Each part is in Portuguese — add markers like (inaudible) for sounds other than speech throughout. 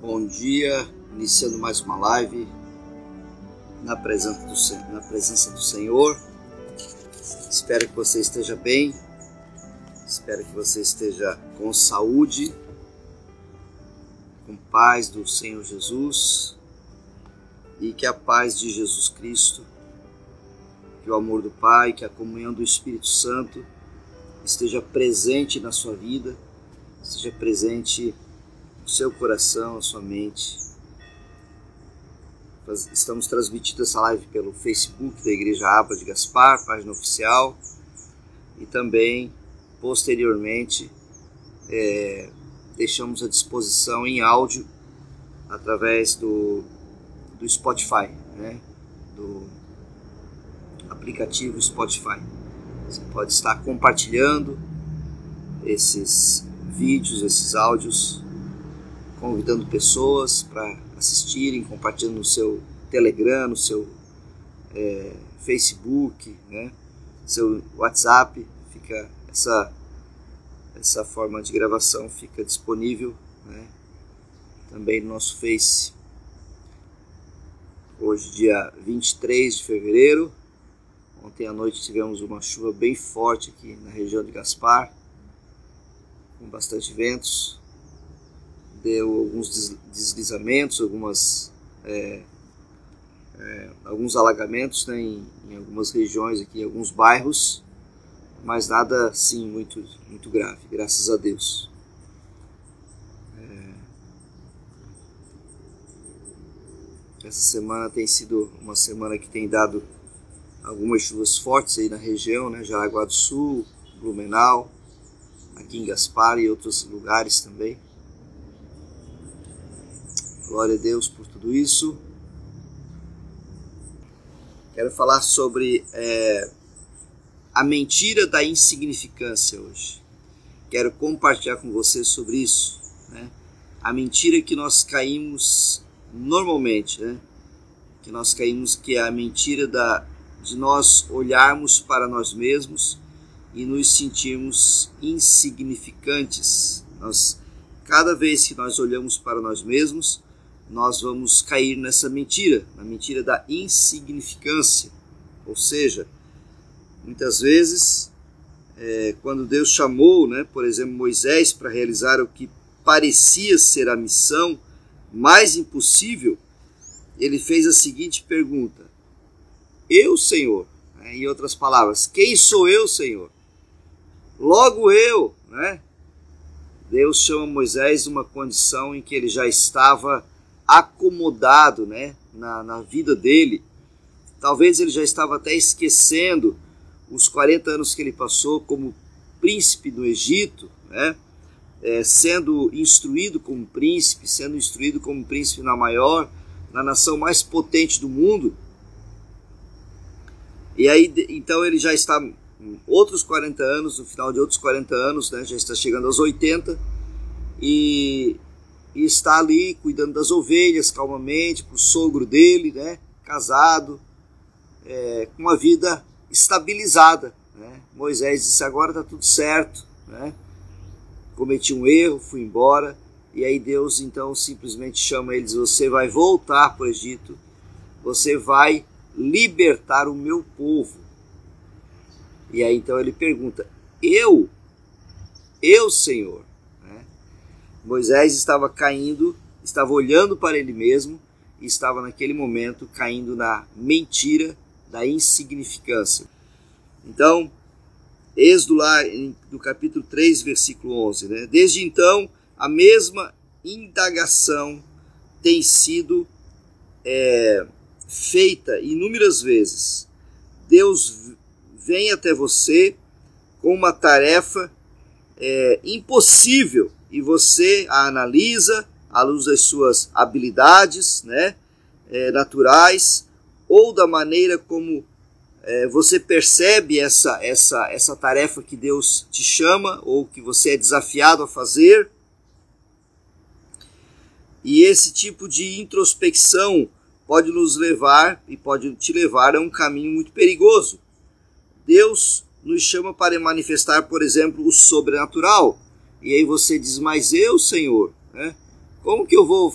Bom dia, iniciando mais uma live na presença do, na presença do Senhor. Espero que você esteja bem, espero que você esteja com saúde, com paz do Senhor Jesus e que a paz de Jesus Cristo, que o amor do Pai, que a comunhão do Espírito Santo esteja presente na sua vida, esteja presente no seu coração, na sua mente. Estamos transmitindo essa live pelo Facebook da Igreja Abra de Gaspar, página oficial, e também, posteriormente, é, deixamos à disposição em áudio através do, do Spotify, né? do aplicativo Spotify. Você pode estar compartilhando esses vídeos, esses áudios, convidando pessoas para assistirem, compartilhando no seu Telegram, no seu é, Facebook, né? seu WhatsApp, fica essa essa forma de gravação fica disponível né? também no nosso Face. Hoje, dia 23 de fevereiro. Ontem à noite tivemos uma chuva bem forte aqui na região de Gaspar, com bastante ventos. Deu alguns deslizamentos, algumas, é, é, alguns alagamentos né, em, em algumas regiões aqui, em alguns bairros mas nada sim muito, muito grave, graças a Deus. É... Essa semana tem sido uma semana que tem dado algumas chuvas fortes aí na região, né? Jaraguá do Sul, Blumenau, aqui em Gaspar e outros lugares também. Glória a Deus por tudo isso. Quero falar sobre é, a mentira da insignificância hoje. Quero compartilhar com você sobre isso. Né? A mentira que nós caímos normalmente, né? que nós caímos, que é a mentira da, de nós olharmos para nós mesmos e nos sentirmos insignificantes. Nós, cada vez que nós olhamos para nós mesmos, nós vamos cair nessa mentira, na mentira da insignificância. Ou seja, Muitas vezes, é, quando Deus chamou, né, por exemplo, Moisés para realizar o que parecia ser a missão mais impossível, ele fez a seguinte pergunta: Eu, Senhor, né, em outras palavras, quem sou eu, Senhor? Logo eu, né? Deus chama Moisés numa condição em que ele já estava acomodado, né, na, na vida dele. Talvez ele já estava até esquecendo os 40 anos que ele passou como príncipe do Egito, né? É, sendo instruído como príncipe, sendo instruído como príncipe na maior, na nação mais potente do mundo. E aí, então ele já está outros 40 anos, no final de outros 40 anos, né, já está chegando aos 80, e, e está ali cuidando das ovelhas calmamente, para o sogro dele, né, casado, é, com uma vida estabilizada. Né? Moisés disse: agora está tudo certo, né? cometi um erro, fui embora. E aí Deus então simplesmente chama eles: você vai voltar para o Egito, você vai libertar o meu povo. E aí então ele pergunta: eu, eu Senhor. Né? Moisés estava caindo, estava olhando para ele mesmo e estava naquele momento caindo na mentira da insignificância. Então, Êxodo lá no capítulo 3, versículo 11, né? Desde então, a mesma indagação tem sido é, feita inúmeras vezes. Deus vem até você com uma tarefa é, impossível e você a analisa à luz das suas habilidades né, é, naturais ou da maneira como é, você percebe essa, essa, essa tarefa que Deus te chama ou que você é desafiado a fazer. E esse tipo de introspecção pode nos levar e pode te levar a um caminho muito perigoso. Deus nos chama para manifestar, por exemplo, o sobrenatural. E aí você diz, mas eu, Senhor, né? como que eu vou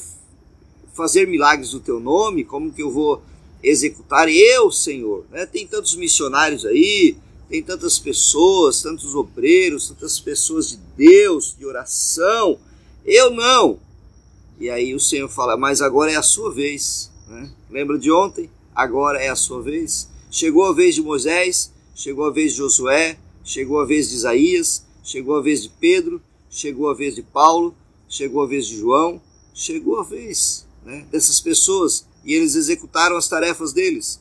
fazer milagres no teu nome? Como que eu vou executar eu, Senhor? Né? Tem tantos missionários aí, tem tantas pessoas, tantos obreiros, tantas pessoas de Deus, de oração. Eu não. E aí o Senhor fala, mas agora é a sua vez. Né? Lembra de ontem? Agora é a sua vez. Chegou a vez de Moisés, chegou a vez de Josué, chegou a vez de Isaías, chegou a vez de Pedro, chegou a vez de Paulo, chegou a vez de João, chegou a vez né, dessas pessoas e eles executaram as tarefas deles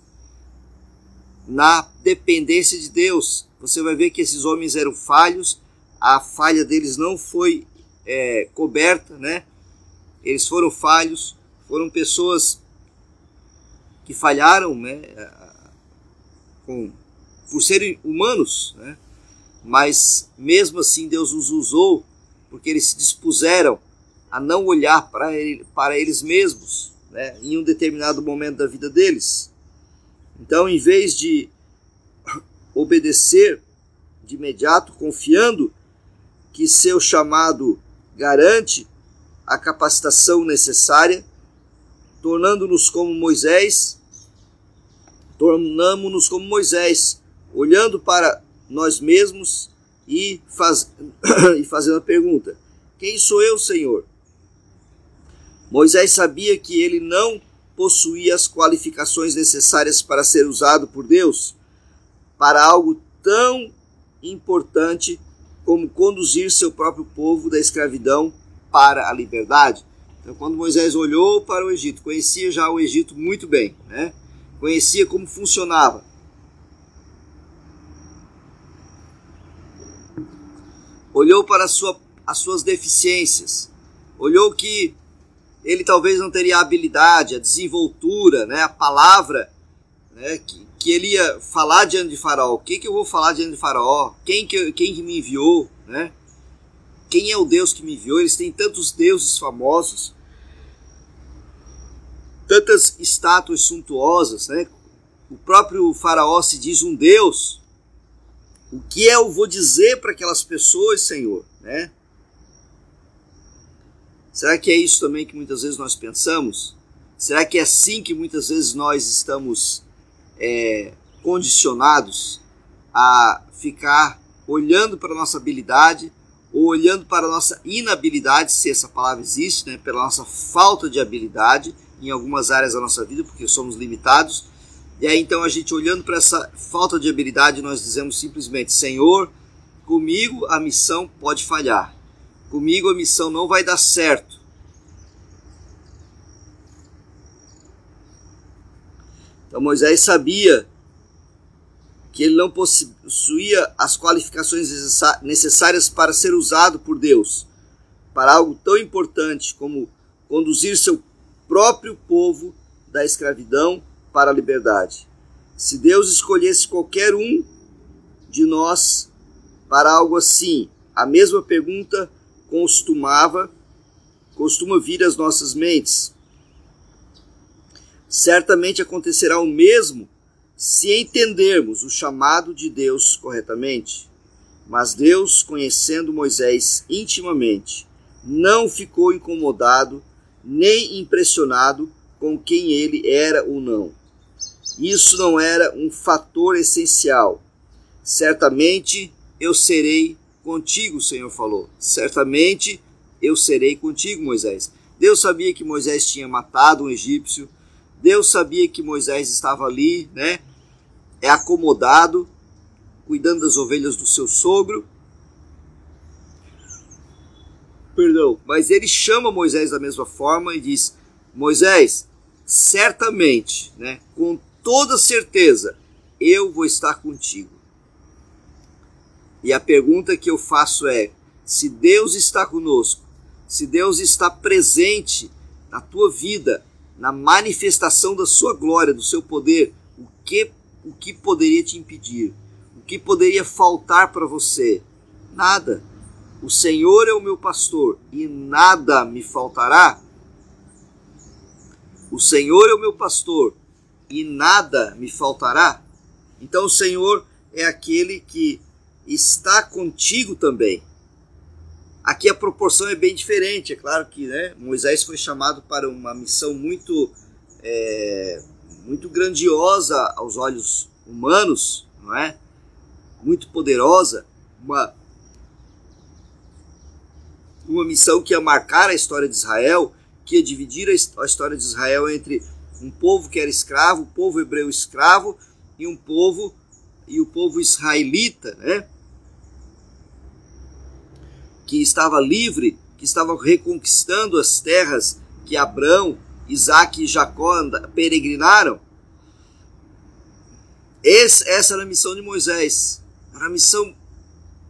na dependência de Deus. Você vai ver que esses homens eram falhos, a falha deles não foi é, coberta, né? Eles foram falhos, foram pessoas que falharam, né? Com, por serem humanos, né? Mas mesmo assim Deus os usou porque eles se dispuseram a não olhar para, ele, para eles mesmos, né? Em um determinado momento da vida deles. Então, em vez de (coughs) obedecer de imediato, confiando que seu chamado garante a capacitação necessária, tornando-nos como Moisés, tornamos-nos como Moisés, olhando para nós mesmos e, faz, (coughs) e fazendo a pergunta: Quem sou eu, Senhor? Moisés sabia que ele não possuía as qualificações necessárias para ser usado por Deus para algo tão importante como conduzir seu próprio povo da escravidão para a liberdade. Então, quando Moisés olhou para o Egito, conhecia já o Egito muito bem, né? Conhecia como funcionava. Olhou para sua, as suas deficiências, olhou que ele talvez não teria a habilidade, a desenvoltura, né, a palavra né, que, que ele ia falar diante de Faraó. O que, que eu vou falar diante de Faraó? Quem que, quem que me enviou? Né? Quem é o Deus que me enviou? Eles têm tantos deuses famosos, tantas estátuas suntuosas. Né? O próprio Faraó se diz um Deus. O que eu vou dizer para aquelas pessoas, Senhor? Né? Será que é isso também que muitas vezes nós pensamos? Será que é assim que muitas vezes nós estamos é, condicionados a ficar olhando para a nossa habilidade ou olhando para a nossa inabilidade, se essa palavra existe, né, pela nossa falta de habilidade em algumas áreas da nossa vida, porque somos limitados. E aí então a gente olhando para essa falta de habilidade, nós dizemos simplesmente: Senhor, comigo a missão pode falhar comigo a missão não vai dar certo. Então Moisés sabia que ele não possuía as qualificações necessárias para ser usado por Deus para algo tão importante como conduzir seu próprio povo da escravidão para a liberdade. Se Deus escolhesse qualquer um de nós para algo assim, a mesma pergunta costumava costuma vir às nossas mentes. Certamente acontecerá o mesmo se entendermos o chamado de Deus corretamente. Mas Deus, conhecendo Moisés intimamente, não ficou incomodado nem impressionado com quem ele era ou não. Isso não era um fator essencial. Certamente eu serei Contigo, o Senhor falou. Certamente eu serei contigo, Moisés. Deus sabia que Moisés tinha matado um egípcio. Deus sabia que Moisés estava ali, né? É acomodado, cuidando das ovelhas do seu sogro. Perdão, mas ele chama Moisés da mesma forma e diz: Moisés, certamente, né, com toda certeza, eu vou estar contigo. E a pergunta que eu faço é: se Deus está conosco, se Deus está presente na tua vida, na manifestação da sua glória, do seu poder, o que o que poderia te impedir? O que poderia faltar para você? Nada. O Senhor é o meu pastor e nada me faltará. O Senhor é o meu pastor e nada me faltará. Então o Senhor é aquele que está contigo também. Aqui a proporção é bem diferente. É claro que né, Moisés foi chamado para uma missão muito, é, muito grandiosa aos olhos humanos, não é? Muito poderosa, uma, uma missão que ia marcar a história de Israel, que ia dividir a história de Israel entre um povo que era escravo, o povo hebreu escravo, e um povo e o povo israelita, né? que estava livre, que estava reconquistando as terras que Abraão, Isaac e Jacó peregrinaram. Esse, essa era a missão de Moisés. Era uma missão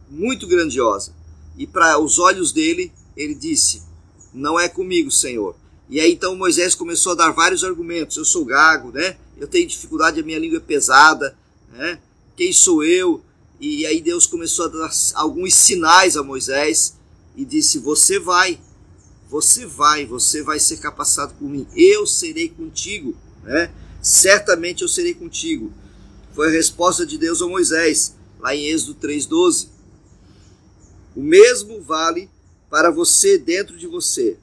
muito grandiosa. E para os olhos dele, ele disse: Não é comigo, Senhor. E aí então Moisés começou a dar vários argumentos. Eu sou gago, né? Eu tenho dificuldade, a minha língua é pesada, né? Quem sou eu? E aí Deus começou a dar alguns sinais a Moisés e disse: Você vai, você vai, você vai ser capacitado por mim, eu serei contigo, né? Certamente eu serei contigo. Foi a resposta de Deus a Moisés, lá em Êxodo 3,12. O mesmo vale para você dentro de você.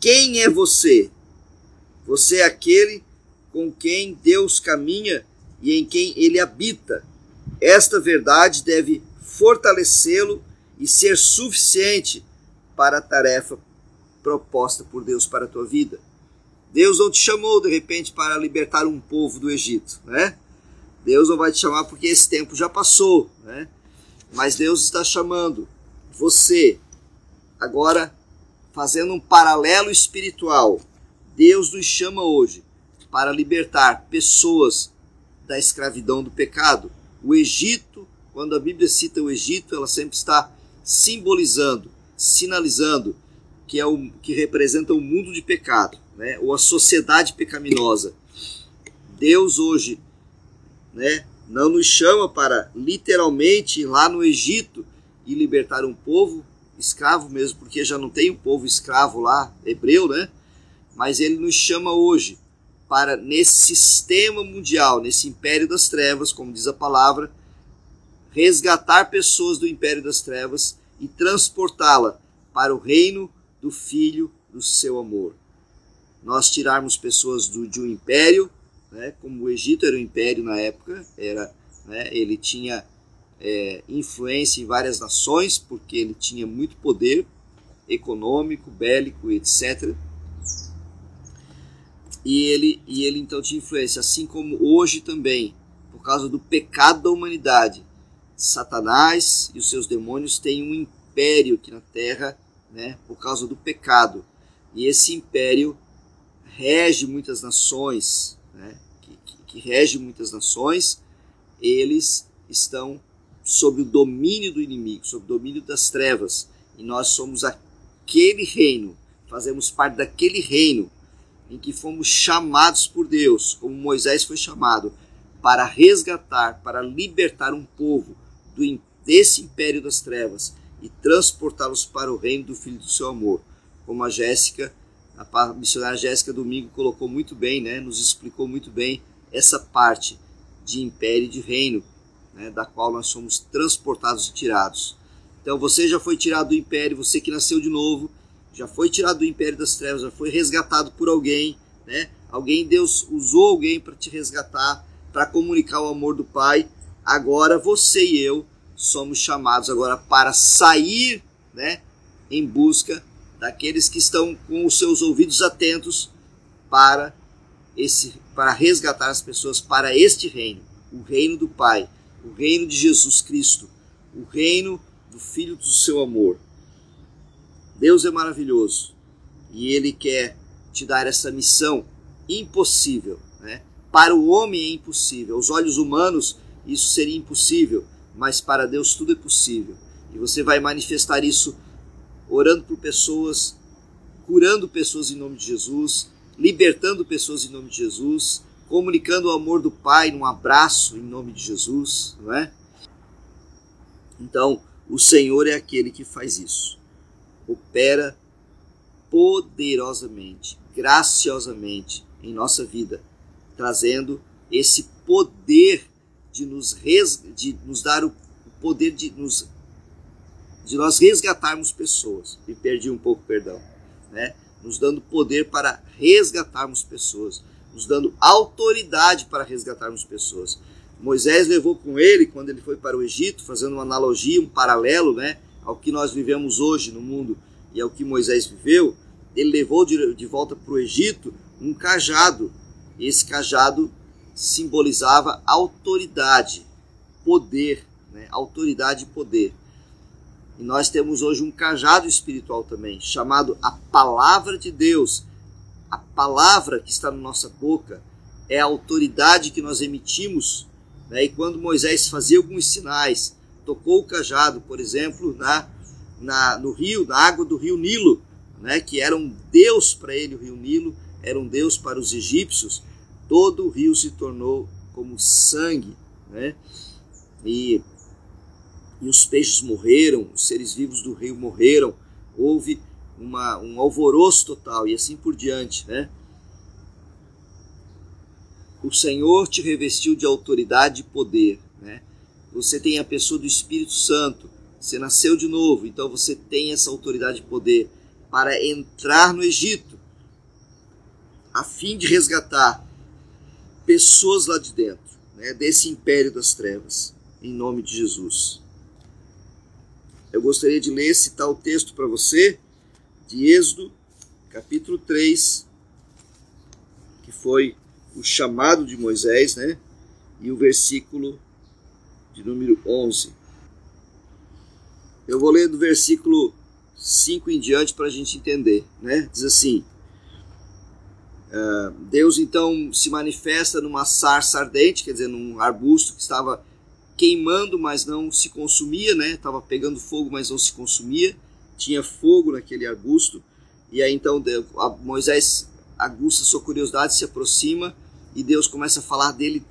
Quem é você? Você é aquele com quem Deus caminha e em quem ele habita. Esta verdade deve fortalecê-lo e ser suficiente para a tarefa proposta por Deus para a tua vida. Deus não te chamou de repente para libertar um povo do Egito, né? Deus não vai te chamar porque esse tempo já passou, né? Mas Deus está chamando você agora fazendo um paralelo espiritual. Deus nos chama hoje para libertar pessoas da escravidão do pecado. O Egito, quando a Bíblia cita o Egito, ela sempre está simbolizando, sinalizando que é o que representa o mundo de pecado, né? Ou a sociedade pecaminosa. Deus hoje, né, não nos chama para literalmente ir lá no Egito e libertar um povo escravo mesmo, porque já não tem um povo escravo lá, hebreu, né? Mas ele nos chama hoje para nesse sistema mundial, nesse império das trevas, como diz a palavra, resgatar pessoas do império das trevas e transportá-la para o reino do Filho do seu amor. Nós tirarmos pessoas do, de um império, né, como o Egito era um império na época, era, né, ele tinha é, influência em várias nações, porque ele tinha muito poder econômico, bélico, etc e ele, e ele então tinha influência, assim como hoje também, por causa do pecado da humanidade. Satanás e os seus demônios têm um império aqui na Terra, né, por causa do pecado. E esse império rege muitas nações, né, que, que, que rege muitas nações, eles estão sob o domínio do inimigo, sob o domínio das trevas. E nós somos aquele reino, fazemos parte daquele reino em que fomos chamados por Deus, como Moisés foi chamado, para resgatar, para libertar um povo do, desse império das trevas e transportá-los para o reino do Filho do seu amor. Como a Jéssica, a missionária Jéssica Domingo colocou muito bem, né, nos explicou muito bem essa parte de império e de reino, né, da qual nós somos transportados e tirados. Então você já foi tirado do império, você que nasceu de novo, já foi tirado do império das trevas, já foi resgatado por alguém, né? Alguém, Deus usou alguém para te resgatar, para comunicar o amor do Pai. Agora você e eu somos chamados agora para sair, né, em busca daqueles que estão com os seus ouvidos atentos para esse para resgatar as pessoas para este reino, o reino do Pai, o reino de Jesus Cristo, o reino do Filho do seu amor. Deus é maravilhoso e Ele quer te dar essa missão impossível. Né? Para o homem é impossível, aos olhos humanos isso seria impossível, mas para Deus tudo é possível. E você vai manifestar isso orando por pessoas, curando pessoas em nome de Jesus, libertando pessoas em nome de Jesus, comunicando o amor do Pai num abraço em nome de Jesus, não é? Então, o Senhor é aquele que faz isso opera poderosamente, graciosamente em nossa vida, trazendo esse poder de nos, res, de nos dar o poder de, nos, de nós resgatarmos pessoas. Me perdi um pouco, perdão. Né? Nos dando poder para resgatarmos pessoas, nos dando autoridade para resgatarmos pessoas. Moisés levou com ele, quando ele foi para o Egito, fazendo uma analogia, um paralelo né, ao que nós vivemos hoje no mundo e ao que Moisés viveu, ele levou de, de volta para o Egito um cajado. Esse cajado simbolizava autoridade, poder, né? autoridade e poder. E nós temos hoje um cajado espiritual também, chamado a Palavra de Deus. A palavra que está na nossa boca é a autoridade que nós emitimos. Né? E quando Moisés fazia alguns sinais, tocou o cajado, por exemplo, na, na, no rio, na água do rio Nilo, né? que era um Deus para ele, o rio Nilo, era um Deus para os egípcios, todo o rio se tornou como sangue. Né? E e os peixes morreram, os seres vivos do rio morreram, houve uma, um alvoroço total e assim por diante, né? O Senhor te revestiu de autoridade e poder, né? Você tem a pessoa do Espírito Santo, você nasceu de novo, então você tem essa autoridade e poder para entrar no Egito, a fim de resgatar pessoas lá de dentro, né, desse império das trevas, em nome de Jesus eu gostaria de ler, citar o texto para você, de Êxodo, capítulo 3, que foi o chamado de Moisés, né? E o versículo de número 11. Eu vou ler do versículo 5 em diante para a gente entender, né? Diz assim: uh, Deus então se manifesta numa sarça ardente, quer dizer, num arbusto que estava queimando, mas não se consumia, né? Tava pegando fogo, mas não se consumia. Tinha fogo naquele arbusto. E aí então Moisés aguça sua curiosidade, se aproxima e Deus começa a falar dele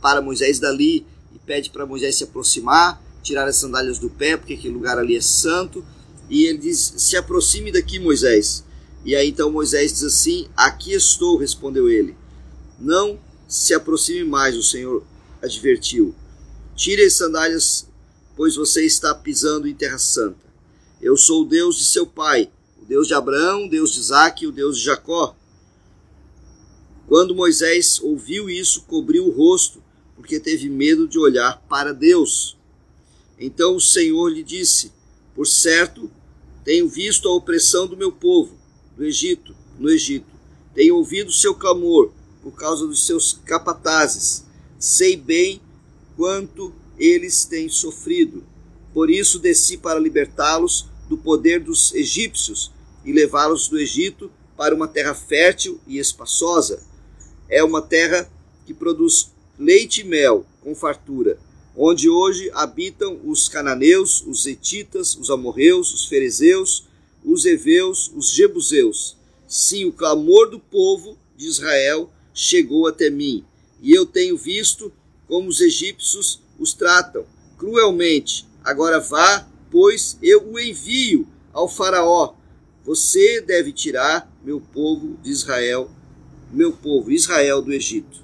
para Moisés dali e pede para Moisés se aproximar, tirar as sandálias do pé, porque aquele lugar ali é santo. E ele diz: Se aproxime daqui, Moisés. E aí então Moisés diz assim: Aqui estou, respondeu ele. Não se aproxime mais, o Senhor advertiu. Tire as sandálias, pois você está pisando em terra santa. Eu sou o Deus de seu pai, o Deus de Abraão, o Deus de Isaac e o Deus de Jacó. Quando Moisés ouviu isso, cobriu o rosto, porque teve medo de olhar para Deus. Então o Senhor lhe disse: Por certo, tenho visto a opressão do meu povo, do Egito, no Egito. Tenho ouvido seu clamor por causa dos seus capatazes. Sei bem quanto eles têm sofrido. Por isso desci para libertá-los do poder dos egípcios e levá-los do Egito para uma terra fértil e espaçosa. É uma terra que produz leite e mel com fartura, onde hoje habitam os cananeus, os etitas, os amorreus, os ferezeus, os heveus, os jebuseus. Sim, o clamor do povo de Israel chegou até mim, e eu tenho visto como os egípcios os tratam cruelmente. Agora vá, pois eu o envio ao Faraó. Você deve tirar meu povo de Israel, meu povo Israel do Egito.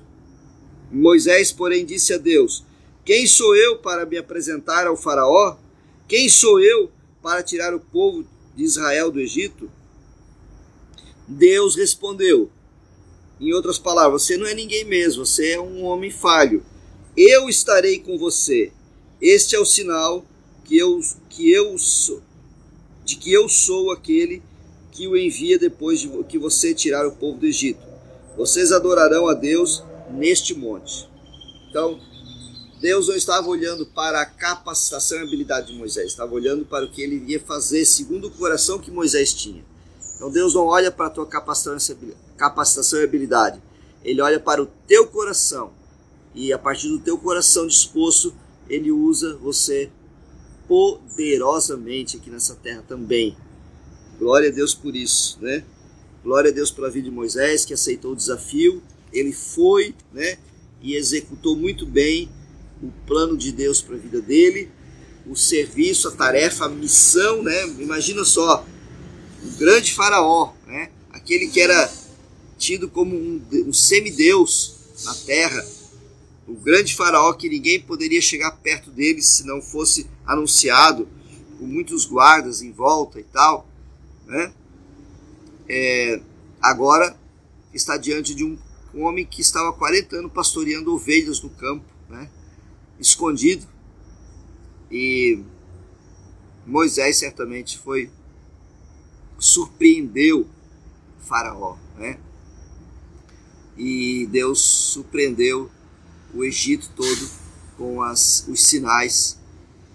Moisés, porém, disse a Deus: Quem sou eu para me apresentar ao Faraó? Quem sou eu para tirar o povo de Israel do Egito? Deus respondeu: Em outras palavras, você não é ninguém mesmo, você é um homem falho eu estarei com você. Este é o sinal que eu, que eu sou, de que eu sou aquele que o envia depois de que você tirar o povo do Egito. Vocês adorarão a Deus neste monte. Então, Deus não estava olhando para a capacitação e habilidade de Moisés, estava olhando para o que ele iria fazer segundo o coração que Moisés tinha. Então Deus não olha para a tua capacitação e habilidade, ele olha para o teu coração e a partir do teu coração disposto, ele usa você poderosamente aqui nessa terra também. Glória a Deus por isso, né? Glória a Deus pela vida de Moisés que aceitou o desafio, ele foi, né? E executou muito bem o plano de Deus para a vida dele, o serviço, a tarefa, a missão, né? Imagina só, o grande faraó, né? Aquele que era tido como um, um semideus na terra, o grande faraó que ninguém poderia chegar perto dele se não fosse anunciado, com muitos guardas em volta e tal, né? É, agora está diante de um homem que estava 40 anos pastoreando ovelhas no campo, né? escondido. E Moisés certamente foi surpreendeu Faraó, né? E Deus surpreendeu o Egito todo com as, os sinais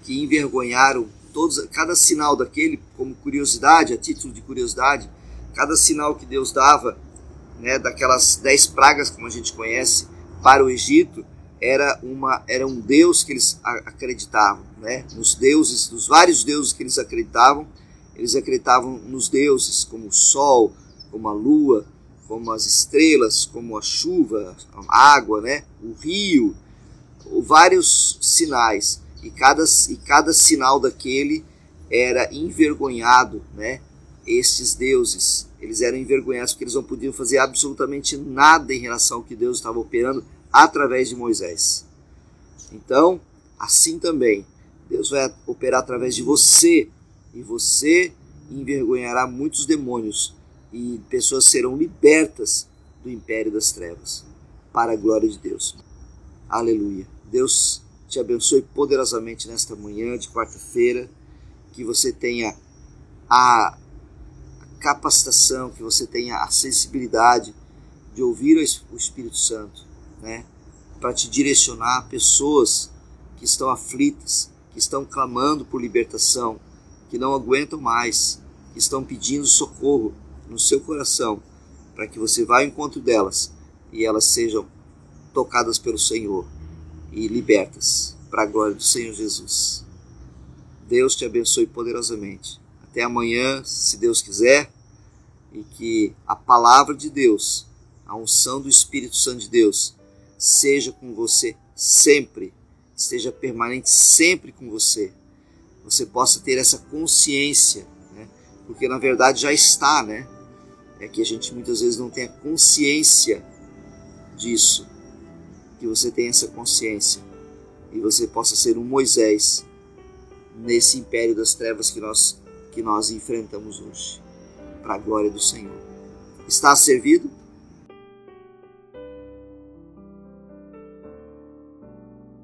que envergonharam todos, cada sinal daquele, como curiosidade, a título de curiosidade, cada sinal que Deus dava, né, daquelas dez pragas como a gente conhece, para o Egito, era uma era um Deus que eles acreditavam, né? Nos deuses, nos vários deuses que eles acreditavam, eles acreditavam nos deuses como o sol, como a lua, como as estrelas, como a chuva, a água, né? o rio, vários sinais. E cada, e cada sinal daquele era envergonhado, né? Estes deuses, eles eram envergonhados porque eles não podiam fazer absolutamente nada em relação ao que Deus estava operando através de Moisés. Então, assim também, Deus vai operar através de você e você envergonhará muitos demônios e pessoas serão libertas do império das trevas, para a glória de Deus. Aleluia. Deus te abençoe poderosamente nesta manhã de quarta-feira, que você tenha a capacitação, que você tenha a sensibilidade de ouvir o Espírito Santo, né? Para te direcionar a pessoas que estão aflitas, que estão clamando por libertação, que não aguentam mais, que estão pedindo socorro, no seu coração, para que você vá ao encontro delas e elas sejam tocadas pelo Senhor e libertas para a glória do Senhor Jesus. Deus te abençoe poderosamente. Até amanhã, se Deus quiser, e que a palavra de Deus, a unção do Espírito Santo de Deus, seja com você sempre, esteja permanente sempre com você. Você possa ter essa consciência, né? porque na verdade já está, né? É que a gente muitas vezes não tenha consciência disso, que você tenha essa consciência e você possa ser um Moisés nesse império das trevas que nós que nós enfrentamos hoje, para a glória do Senhor. Está servido?